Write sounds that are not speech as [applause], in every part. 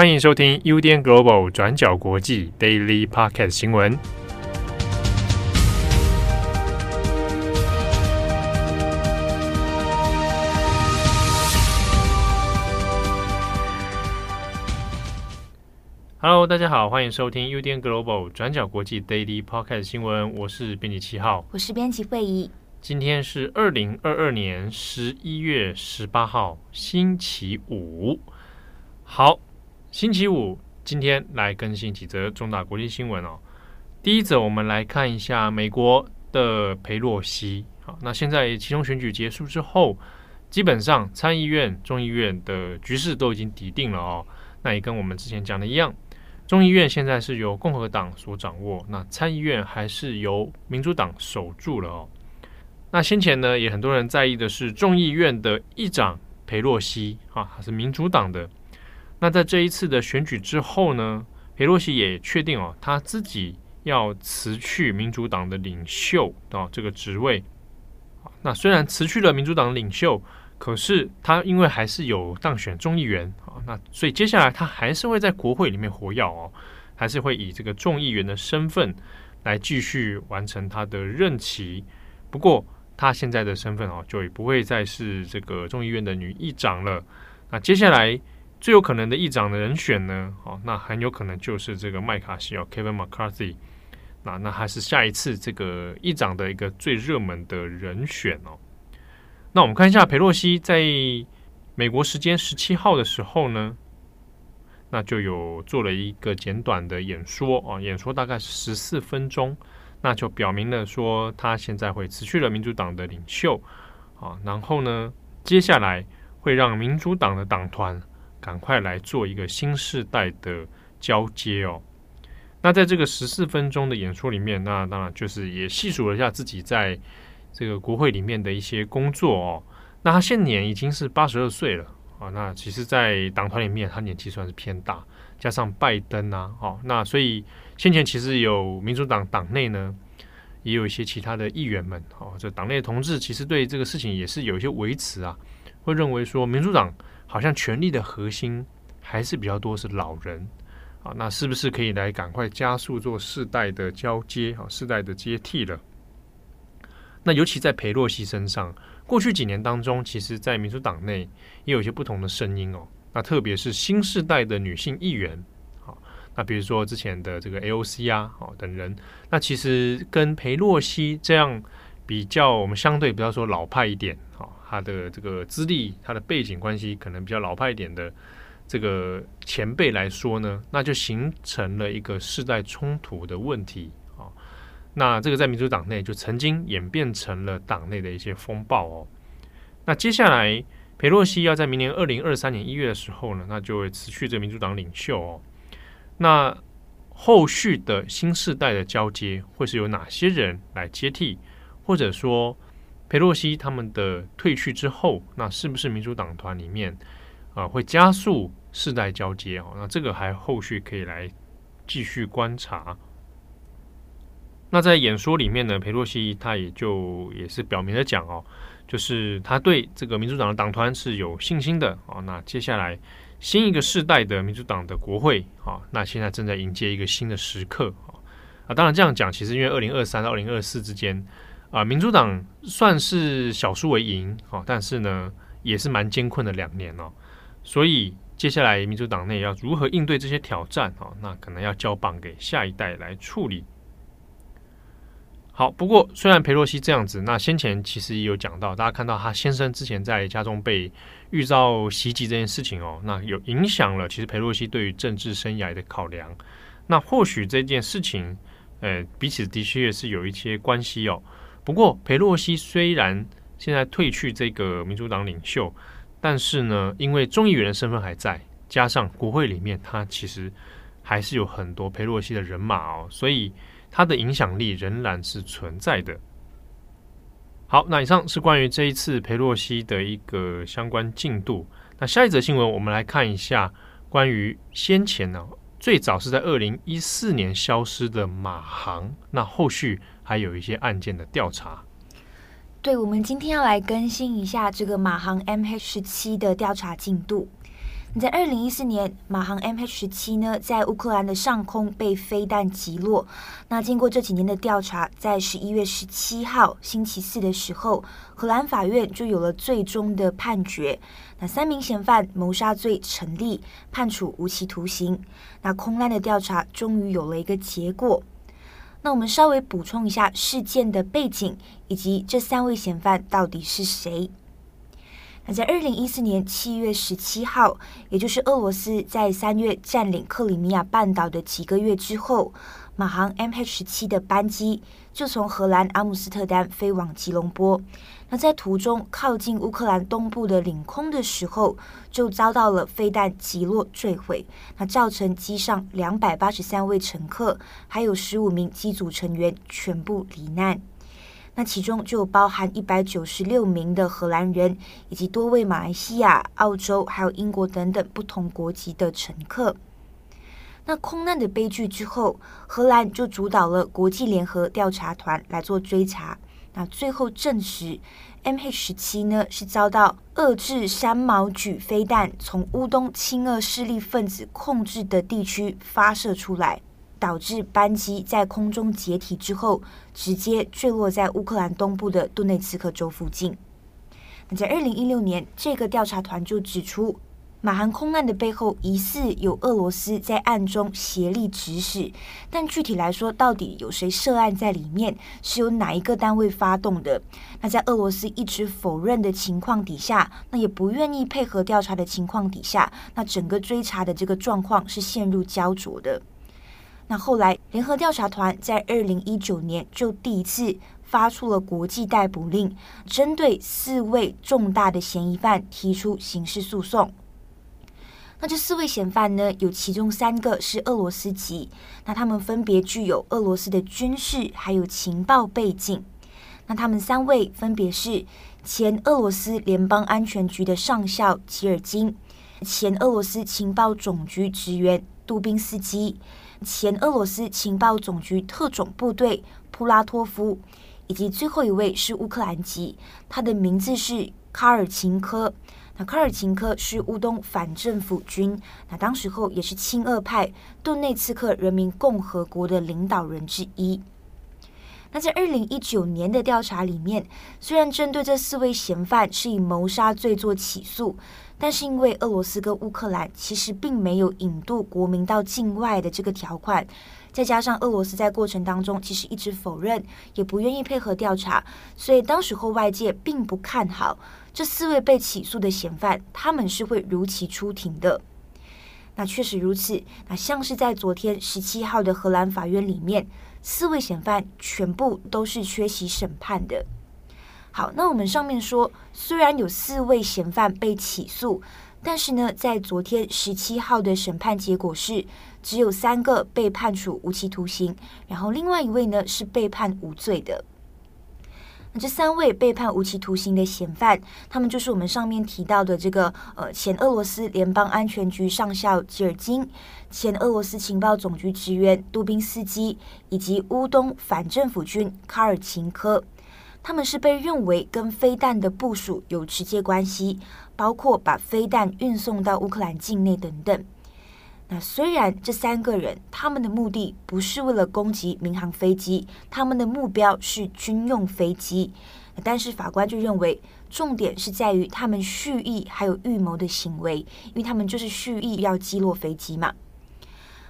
欢迎收听 UDN Global 转角国际 Daily Podcast 新闻。Hello，大家好，欢迎收听 UDN Global 转角国际 Daily Podcast 新闻。我是编辑七号，我是编辑会议。今天是二零二二年十一月十八号，星期五。好。星期五，今天来更新几则重大国际新闻哦。第一则，我们来看一下美国的佩洛西。好，那现在其中选举结束之后，基本上参议院、众议院的局势都已经底定了哦。那也跟我们之前讲的一样，众议院现在是由共和党所掌握，那参议院还是由民主党守住了哦。那先前呢，也很多人在意的是众议院的议长佩洛西啊，他是民主党的。那在这一次的选举之后呢，佩洛西也确定哦，他自己要辞去民主党的领袖啊这个职位。那虽然辞去了民主党领袖，可是他因为还是有当选众议员啊，那所以接下来他还是会在国会里面活跃哦，还是会以这个众议员的身份来继续完成他的任期。不过他现在的身份哦，就也不会再是这个众议院的女议长了。那接下来。最有可能的议长的人选呢？哦，那很有可能就是这个麦卡锡哦，Kevin McCarthy。那那还是下一次这个议长的一个最热门的人选哦。那我们看一下佩洛西在美国时间十七号的时候呢，那就有做了一个简短的演说哦，演说大概是十四分钟，那就表明了说他现在会辞去了民主党的领袖啊，然后呢，接下来会让民主党的党团。赶快来做一个新时代的交接哦。那在这个十四分钟的演说里面，那当然就是也细数了一下自己在这个国会里面的一些工作哦。那他现年已经是八十二岁了啊。那其实，在党团里面，他年纪算是偏大，加上拜登啊，哦，那所以先前其实有民主党党内呢，也有一些其他的议员们哦，这党内的同志其实对这个事情也是有一些维持啊，会认为说民主党。好像权力的核心还是比较多是老人啊，那是不是可以来赶快加速做世代的交接啊，世代的接替了？那尤其在裴洛西身上，过去几年当中，其实，在民主党内也有一些不同的声音哦。那特别是新世代的女性议员，啊，那比如说之前的这个 AOC 啊，哦等人，那其实跟裴洛西这样比较，我们相对比较说老派一点，啊。他的这个资历，他的背景关系可能比较老派一点的这个前辈来说呢，那就形成了一个世代冲突的问题啊。那这个在民主党内就曾经演变成了党内的一些风暴哦。那接下来佩洛西要在明年二零二三年一月的时候呢，那就会辞去这民主党领袖哦。那后续的新世代的交接会是由哪些人来接替，或者说？佩洛西他们的退去之后，那是不是民主党团里面啊、会加速世代交接哦？那这个还后续可以来继续观察。那在演说里面呢，佩洛西他也就也是表明了讲哦，就是他对这个民主党的党团是有信心的、哦。那接下来新一个世代的民主党的国会啊、哦，那现在正在迎接一个新的时刻啊。当然这样讲，其实因为二零二三到二零二四之间。啊，民主党算是小输为赢，哦，但是呢，也是蛮艰困的两年哦。所以接下来民主党内要如何应对这些挑战，哦，那可能要交棒给下一代来处理。好，不过虽然裴洛西这样子，那先前其实也有讲到，大家看到他先生之前在家中被遇到袭击这件事情哦，那有影响了其实裴洛西对于政治生涯的考量。那或许这件事情，呃，彼此的确是有一些关系哦。不过，裴洛西虽然现在退去这个民主党领袖，但是呢，因为众议员的身份还在，加上国会里面他其实还是有很多裴洛西的人马哦，所以他的影响力仍然是存在的。好，那以上是关于这一次裴洛西的一个相关进度。那下一则新闻，我们来看一下关于先前呢，最早是在二零一四年消失的马航，那后续。还有一些案件的调查。对，我们今天要来更新一下这个马航 MH17 的调查进度。在二零一四年，马航 MH 十七呢，在乌克兰的上空被飞弹击落。那经过这几年的调查，在十一月十七号星期四的时候，荷兰法院就有了最终的判决。那三名嫌犯谋杀罪成立，判处无期徒刑。那空难的调查终于有了一个结果。那我们稍微补充一下事件的背景，以及这三位嫌犯到底是谁。那在二零一四年七月十七号，也就是俄罗斯在三月占领克里米亚半岛的几个月之后，马航 MH 十七的班机就从荷兰阿姆斯特丹飞往吉隆坡。那在途中靠近乌克兰东部的领空的时候，就遭到了飞弹击落坠毁，那造成机上两百八十三位乘客，还有十五名机组成员全部罹难。那其中就包含一百九十六名的荷兰人，以及多位马来西亚、澳洲还有英国等等不同国籍的乘客。那空难的悲剧之后，荷兰就主导了国际联合调查团来做追查。那最后证实，MH17 呢是遭到遏制山毛櫸飞弹从乌东亲俄势力分子控制的地区发射出来。导致班机在空中解体之后，直接坠落在乌克兰东部的顿内茨克州附近。那在二零一六年，这个调查团就指出，马航空难的背后疑似有俄罗斯在暗中协力指使，但具体来说，到底有谁涉案在里面，是由哪一个单位发动的？那在俄罗斯一直否认的情况底下，那也不愿意配合调查的情况底下，那整个追查的这个状况是陷入胶着的。那后来，联合调查团在二零一九年就第一次发出了国际逮捕令，针对四位重大的嫌疑犯提出刑事诉讼。那这四位嫌犯呢，有其中三个是俄罗斯籍，那他们分别具有俄罗斯的军事还有情报背景。那他们三位分别是前俄罗斯联邦安全局的上校吉尔金，前俄罗斯情报总局职员杜宾斯基。前俄罗斯情报总局特种部队普拉托夫，以及最后一位是乌克兰籍，他的名字是卡尔琴科。那卡尔琴科是乌东反政府军，那当时候也是亲俄派顿内茨克人民共和国的领导人之一。那在二零一九年的调查里面，虽然针对这四位嫌犯是以谋杀罪做起诉。但是因为俄罗斯跟乌克兰其实并没有引渡国民到境外的这个条款，再加上俄罗斯在过程当中其实一直否认，也不愿意配合调查，所以当时候外界并不看好这四位被起诉的嫌犯，他们是会如期出庭的。那确实如此，那像是在昨天十七号的荷兰法院里面，四位嫌犯全部都是缺席审判的。好，那我们上面说，虽然有四位嫌犯被起诉，但是呢，在昨天十七号的审判结果是，只有三个被判处无期徒刑，然后另外一位呢是被判无罪的。那这三位被判无期徒刑的嫌犯，他们就是我们上面提到的这个呃前俄罗斯联邦安全局上校吉尔金，前俄罗斯情报总局职员杜宾斯基，以及乌东反政府军卡尔琴科。他们是被认为跟飞弹的部署有直接关系，包括把飞弹运送到乌克兰境内等等。那虽然这三个人他们的目的不是为了攻击民航飞机，他们的目标是军用飞机，但是法官就认为重点是在于他们蓄意还有预谋的行为，因为他们就是蓄意要击落飞机嘛。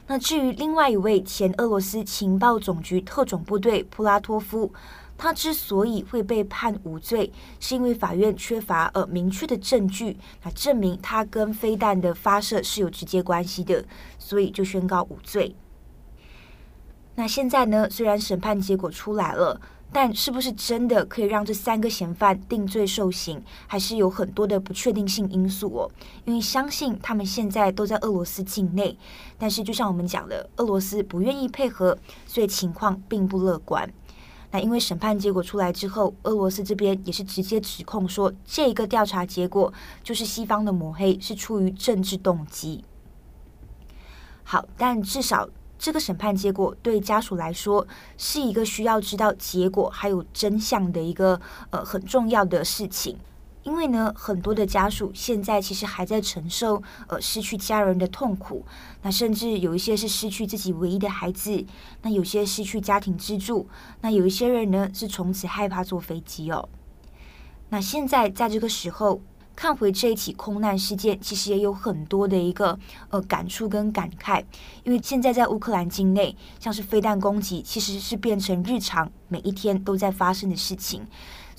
那至于另外一位前俄罗斯情报总局特种部队普拉托夫。他之所以会被判无罪，是因为法院缺乏呃明确的证据，来证明他跟飞弹的发射是有直接关系的，所以就宣告无罪。那现在呢，虽然审判结果出来了，但是不是真的可以让这三个嫌犯定罪受刑，还是有很多的不确定性因素哦。因为相信他们现在都在俄罗斯境内，但是就像我们讲的，俄罗斯不愿意配合，所以情况并不乐观。那因为审判结果出来之后，俄罗斯这边也是直接指控说，这个调查结果就是西方的抹黑，是出于政治动机。好，但至少这个审判结果对家属来说是一个需要知道结果还有真相的一个呃很重要的事情。因为呢，很多的家属现在其实还在承受呃失去家人的痛苦，那甚至有一些是失去自己唯一的孩子，那有些失去家庭支柱，那有一些人呢是从此害怕坐飞机哦。那现在在这个时候。看回这一起空难事件，其实也有很多的一个呃感触跟感慨，因为现在在乌克兰境内，像是飞弹攻击，其实是变成日常，每一天都在发生的事情。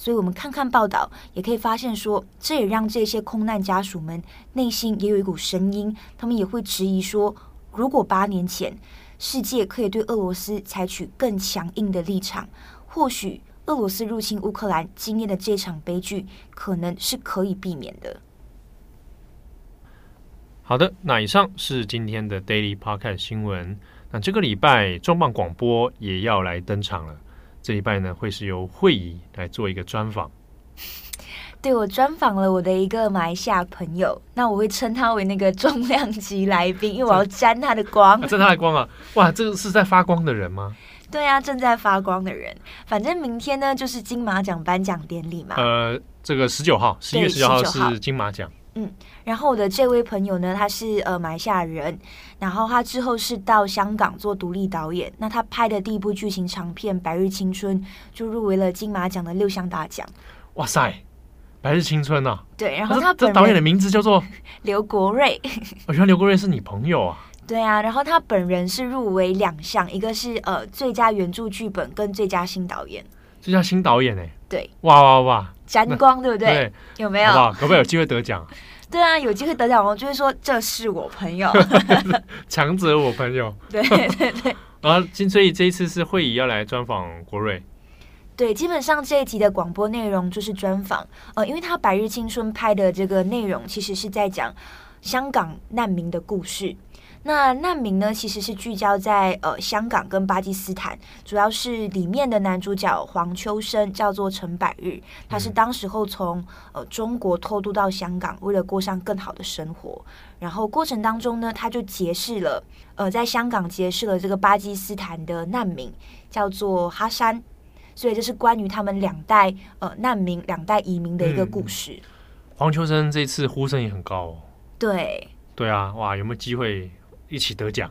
所以，我们看看报道，也可以发现说，这也让这些空难家属们内心也有一股声音，他们也会质疑说，如果八年前世界可以对俄罗斯采取更强硬的立场，或许。俄罗斯入侵乌克兰今天的这场悲剧，可能是可以避免的。好的，那以上是今天的 Daily Podcast 新闻。那这个礼拜重磅广播也要来登场了。这一拜呢，会是由慧仪来做一个专访。[laughs] 对，我专访了我的一个马来西亚朋友，那我会称他为那个重量级来宾，因为我要沾他的光。沾他的光啊！哇，这个是在发光的人吗？[laughs] 对啊，正在发光的人。反正明天呢，就是金马奖颁奖典礼嘛。呃，这个十九号，十一月十九号是金马奖。嗯，然后我的这位朋友呢，他是呃马来西亚人，然后他之后是到香港做独立导演。那他拍的第一部剧情长片《白日青春》就入围了金马奖的六项大奖。哇塞，《白日青春》啊！对，然后他本这导演的名字叫做 [laughs] 刘国瑞。我觉得刘国瑞是你朋友啊。[laughs] 对啊，然后他本人是入围两项，一个是呃最佳原著剧本跟最佳新导演。最佳新导演哎，对，哇哇哇，沾光对不对？对，有没有？可不可以有机会得奖？对啊，有机会得奖，我就会说这是我朋友，[laughs] 强者我朋友。对对对。[laughs] 然后，所以这一次是慧仪要来专访国瑞。对，基本上这一集的广播内容就是专访，呃，因为他《百日青春》拍的这个内容，其实是在讲香港难民的故事。那难民呢，其实是聚焦在呃香港跟巴基斯坦，主要是里面的男主角黄秋生叫做陈百日，他是当时候从呃中国偷渡到香港，为了过上更好的生活。然后过程当中呢，他就结识了呃在香港结识了这个巴基斯坦的难民，叫做哈山。所以这是关于他们两代呃难民两代移民的一个故事。嗯、黄秋生这次呼声也很高哦。对。对啊，哇，有没有机会？一起得奖，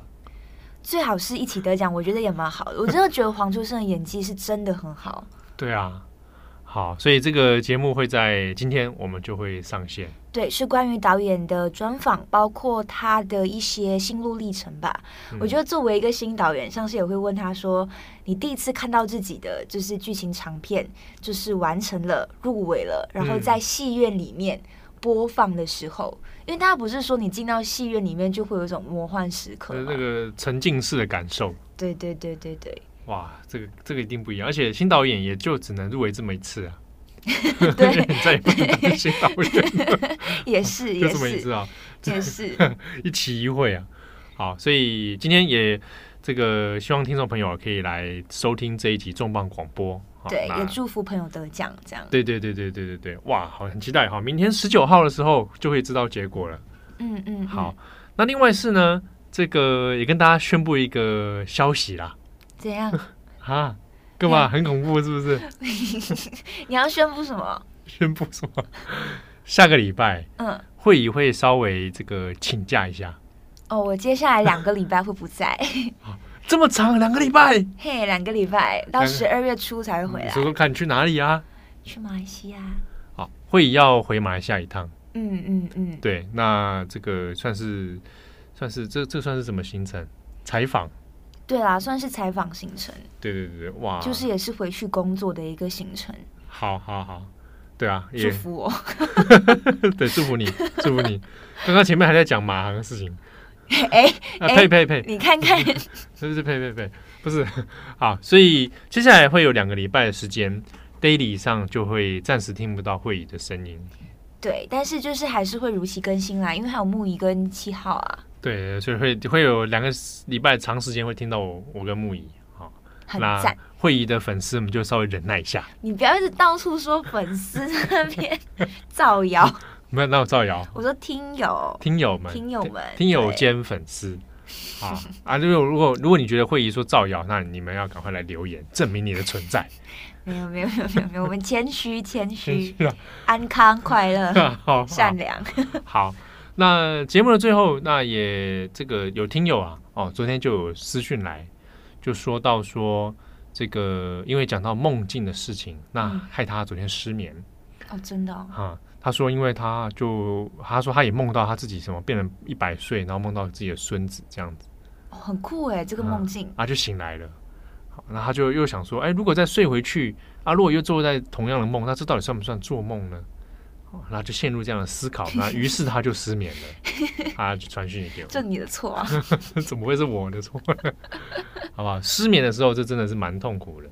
最好是一起得奖，我觉得也蛮好的。我真的觉得黄秋生的演技是真的很好。[laughs] 对啊，好，所以这个节目会在今天我们就会上线。对，是关于导演的专访，包括他的一些心路历程吧。嗯。我觉得作为一个新导演，上次也会问他说：“你第一次看到自己的就是剧情长片，就是完成了入围了，然后在戏院里面。”播放的时候，因为大家不是说你进到戏院里面就会有一种魔幻时刻，那个沉浸式的感受。对对对对对。哇，这个这个一定不一样，而且新导演也就只能入围这么一次啊。[laughs] 对，再也不能当新导演。也是，[laughs] 也是，就这么一次啊，也是 [laughs] 一期一会啊。好，所以今天也这个希望听众朋友可以来收听这一集重磅广播。对，也祝福朋友得奖，这样。对对对对对对对，哇，好，很期待哈！明天十九号的时候就会知道结果了。嗯嗯，嗯，好。那另外是呢，这个也跟大家宣布一个消息啦。怎样？[laughs] 啊？干嘛？很恐怖是不是？[laughs] 你要宣布什么？宣布什么？下个礼拜，嗯，会议会稍微这个请假一下。哦，我接下来两个礼拜会不在。[laughs] 这么长，两个礼拜？嘿，两个礼拜到十二月初才会回来。说说看，你去哪里啊？去马来西亚。好，会要回马来西亚一趟。嗯嗯嗯。对，那这个算是算是这这算是什么行程？采访？对啦，算是采访行程。对对对哇！就是也是回去工作的一个行程。好好好，对啊，祝福我。[laughs] 对，祝福你，祝福你。刚刚前面还在讲马航的事情。[laughs] 哎，啊，呸呸呸！你看看，[laughs] 是不是呸呸呸？不是，好，所以接下来会有两个礼拜的时间，daily 上就会暂时听不到会议的声音。对，但是就是还是会如期更新啦，因为还有木仪跟七号啊。对，所以会会有两个礼拜长时间会听到我我跟木仪。好，很赞。慧仪的粉丝们就稍微忍耐一下。你不要一直到处说粉丝那边造谣。没有，那我造谣。我说听友，听友们，听友们，听友兼粉丝，好啊！[laughs] 如果如果如果你觉得慧仪说造谣，那你们要赶快来留言证明你的存在。没有没有没有没有没有，我们谦虚谦虚，安康快乐，好善良。好，那节目的最后，那也这个有听友啊，哦，昨天就有私讯来，就说到说这个，因为讲到梦境的事情，那害他昨天失眠。哦，真的、哦。哈，他说，因为他就他说他也梦到他自己什么变成一百岁，然后梦到自己的孙子这样子。哦，很酷哎，这个梦境。啊，就醒来了。好，那他就又想说，哎，如果再睡回去，啊，如果又做在同样的梦，那这到底算不算做梦呢？然后就陷入这样的思考，[laughs] 那于是他就失眠了，他就传讯息给我。[laughs] 这你的错啊？[laughs] 怎么会是我的错？好不好？失眠的时候，这真的是蛮痛苦的。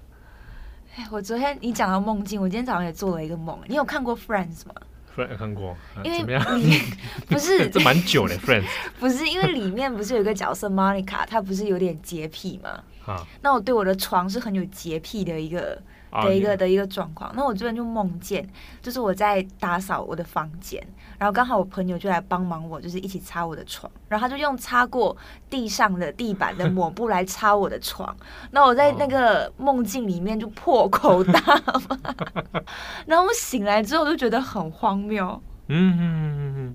哎，我昨天你讲到梦境，我今天早上也做了一个梦。你有看过 Friends 吗？Friends 看过，因为怎么样？[laughs] 不是，[laughs] 这蛮久的 Friends。[laughs] 不是，因为里面不是有一个角色 Monica，她不是有点洁癖吗？啊，那我对我的床是很有洁癖的一个。的一个的一个状况，那我这边就梦见，就是我在打扫我的房间，然后刚好我朋友就来帮忙我，就是一起擦我的床，然后他就用擦过地上的地板的抹布来擦我的床，那我在那个梦境里面就破口大骂，[laughs] 然后我醒来之后就觉得很荒谬。嗯嗯嗯嗯，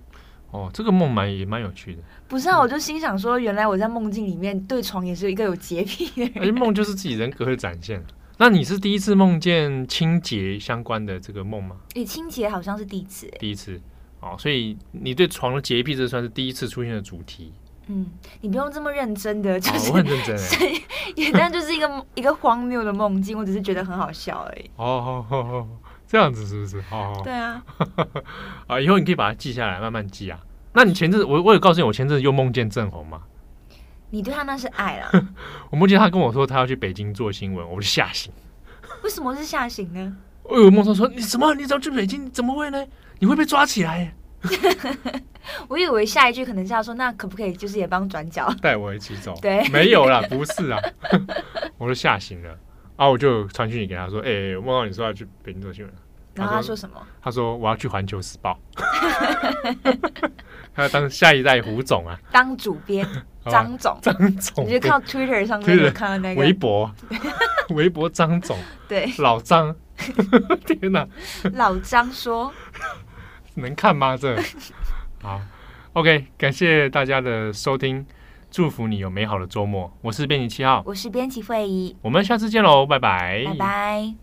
哦，这个梦蛮也蛮有趣的。不是啊，我就心想说，原来我在梦境里面对床也是一个有洁癖的人。而且梦就是自己人格的展现。那你是第一次梦见清洁相关的这个梦吗？诶，清洁好像是第一次。第一次哦，所以你对床的洁癖这算是第一次出现的主题。嗯，你不用这么认真的，就是、哦、我很认真哎，[laughs] 也但就是一个一个荒谬的梦境，我只是觉得很好笑而已。哦，哦，哦，这样子是不是？哦，对啊。[laughs] 啊，以后你可以把它记下来，慢慢记啊。那你前阵我我有告诉你，我前阵又梦见郑红吗？你对他那是爱啦。[laughs] 我梦见他跟我说他要去北京做新闻，我就吓醒。为什么是吓醒呢？我有，梦中说你什么？你怎么去北京？怎么会呢？你会被抓起来？[laughs] 我以为下一句可能是要说，那可不可以就是也帮转角 [laughs] 带我一起走？对，没有啦，不是啊，我就吓醒了啊！我就传讯息给他说，哎、欸，我梦到你说要去北京做新闻。然后他说什么？他说我要去《环球时报》，[laughs] 他要当下一代胡总啊，当主编 [laughs] 张总，张总，你就看 Twitter 上面就看到那个。微博，[laughs] 微博张总，对，老张，天哪，老张说，能看吗？这。好，OK，感谢大家的收听，祝福你有美好的周末。我是编辑七号，我是编辑慧仪，我们下次见喽，拜拜，拜拜。